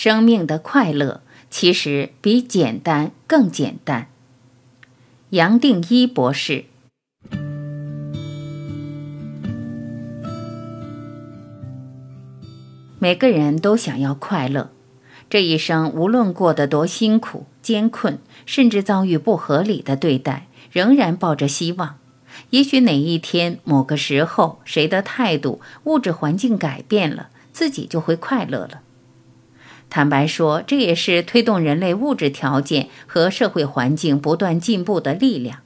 生命的快乐其实比简单更简单。杨定一博士。每个人都想要快乐，这一生无论过得多辛苦、艰困，甚至遭遇不合理的对待，仍然抱着希望。也许哪一天、某个时候，谁的态度、物质环境改变了，自己就会快乐了。坦白说，这也是推动人类物质条件和社会环境不断进步的力量。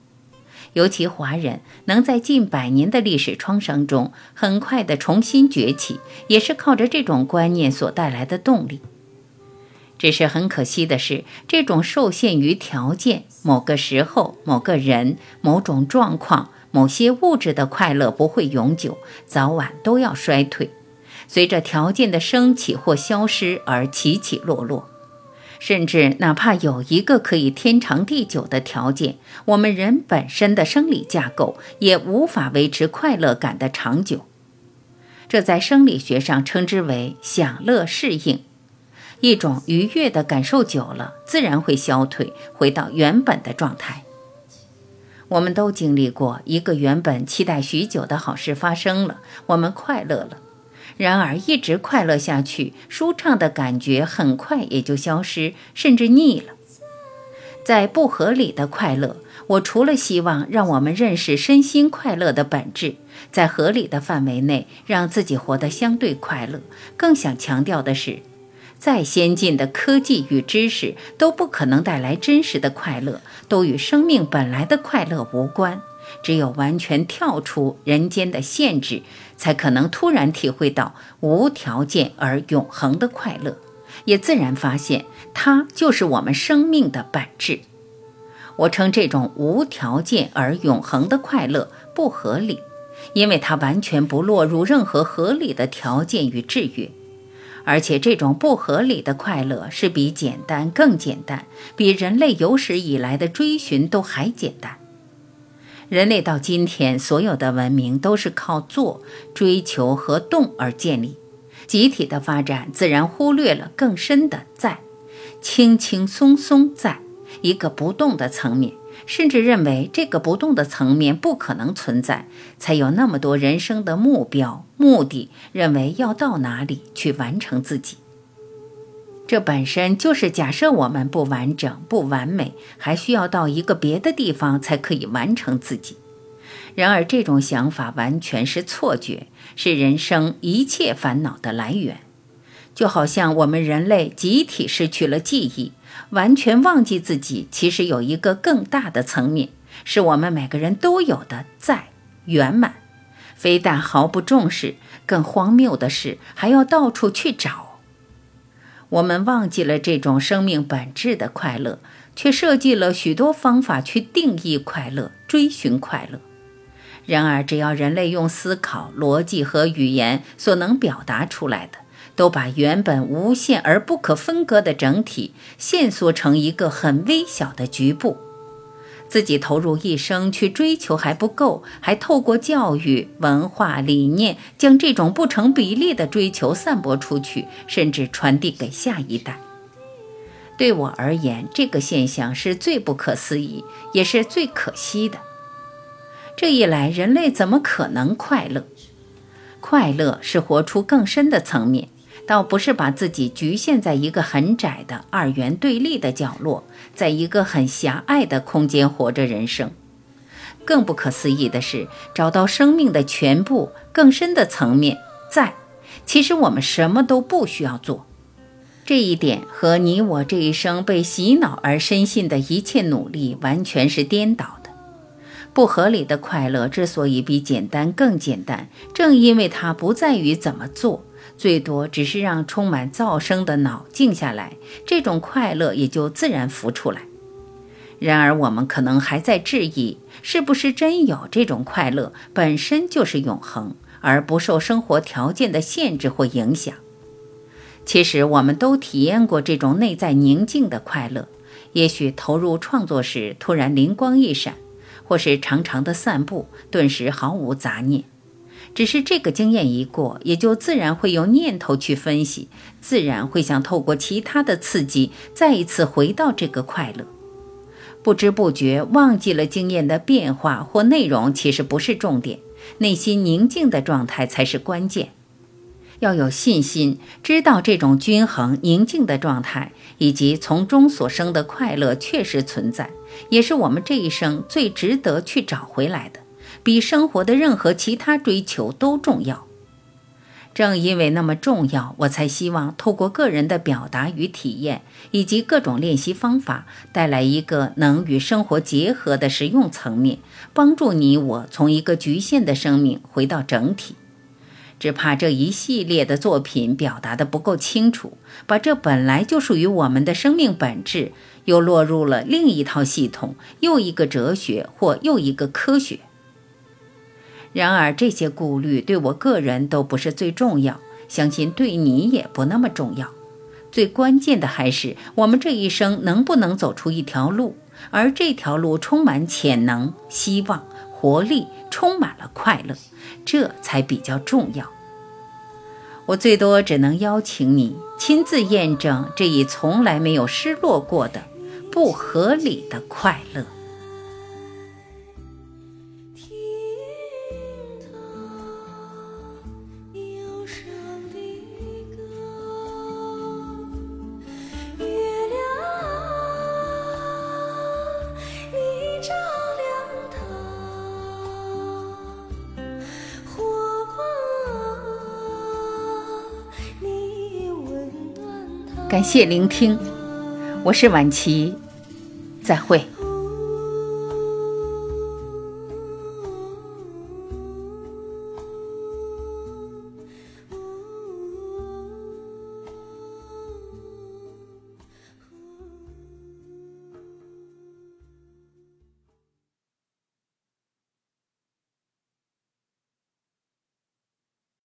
尤其华人能在近百年的历史创伤中很快地重新崛起，也是靠着这种观念所带来的动力。只是很可惜的是，这种受限于条件、某个时候、某个人、某种状况、某些物质的快乐不会永久，早晚都要衰退，随着条件的升起或消失而起起落落。甚至哪怕有一个可以天长地久的条件，我们人本身的生理架构也无法维持快乐感的长久。这在生理学上称之为享乐适应。一种愉悦的感受久了，自然会消退，回到原本的状态。我们都经历过一个原本期待许久的好事发生了，我们快乐了。然而，一直快乐下去，舒畅的感觉很快也就消失，甚至腻了。在不合理的快乐，我除了希望让我们认识身心快乐的本质，在合理的范围内让自己活得相对快乐，更想强调的是，再先进的科技与知识都不可能带来真实的快乐，都与生命本来的快乐无关。只有完全跳出人间的限制，才可能突然体会到无条件而永恒的快乐，也自然发现它就是我们生命的本质。我称这种无条件而永恒的快乐不合理，因为它完全不落入任何合理的条件与制约，而且这种不合理的快乐是比简单更简单，比人类有史以来的追寻都还简单。人类到今天，所有的文明都是靠做、追求和动而建立。集体的发展自然忽略了更深的在，轻轻松松在一个不动的层面，甚至认为这个不动的层面不可能存在，才有那么多人生的目标、目的，认为要到哪里去完成自己。这本身就是假设我们不完整、不完美，还需要到一个别的地方才可以完成自己。然而，这种想法完全是错觉，是人生一切烦恼的来源。就好像我们人类集体失去了记忆，完全忘记自己其实有一个更大的层面，是我们每个人都有的在圆满。非但毫不重视，更荒谬的是还要到处去找。我们忘记了这种生命本质的快乐，却设计了许多方法去定义快乐、追寻快乐。然而，只要人类用思考、逻辑和语言所能表达出来的，都把原本无限而不可分割的整体限缩成一个很微小的局部。自己投入一生去追求还不够，还透过教育、文化、理念将这种不成比例的追求散播出去，甚至传递给下一代。对我而言，这个现象是最不可思议，也是最可惜的。这一来，人类怎么可能快乐？快乐是活出更深的层面。倒不是把自己局限在一个很窄的二元对立的角落，在一个很狭隘的空间活着人生。更不可思议的是，找到生命的全部更深的层面，在其实我们什么都不需要做。这一点和你我这一生被洗脑而深信的一切努力完全是颠倒的。不合理的快乐之所以比简单更简单，正因为它不在于怎么做。最多只是让充满噪声的脑静下来，这种快乐也就自然浮出来。然而，我们可能还在质疑，是不是真有这种快乐本身就是永恒，而不受生活条件的限制或影响。其实，我们都体验过这种内在宁静的快乐。也许投入创作时突然灵光一闪，或是长长的散步，顿时毫无杂念。只是这个经验一过，也就自然会用念头去分析，自然会想透过其他的刺激，再一次回到这个快乐。不知不觉忘记了经验的变化或内容，其实不是重点，内心宁静的状态才是关键。要有信心，知道这种均衡宁静的状态以及从中所生的快乐确实存在，也是我们这一生最值得去找回来的，比生活的任何其他追求都重要。正因为那么重要，我才希望透过个人的表达与体验，以及各种练习方法，带来一个能与生活结合的实用层面，帮助你我从一个局限的生命回到整体。只怕这一系列的作品表达的不够清楚，把这本来就属于我们的生命本质，又落入了另一套系统，又一个哲学或又一个科学。然而这些顾虑对我个人都不是最重要，相信对你也不那么重要。最关键的还是我们这一生能不能走出一条路，而这条路充满潜能、希望、活力，充满了快乐。这才比较重要。我最多只能邀请你亲自验证这一从来没有失落过的不合理的快乐。感谢聆听，我是晚琪，再会。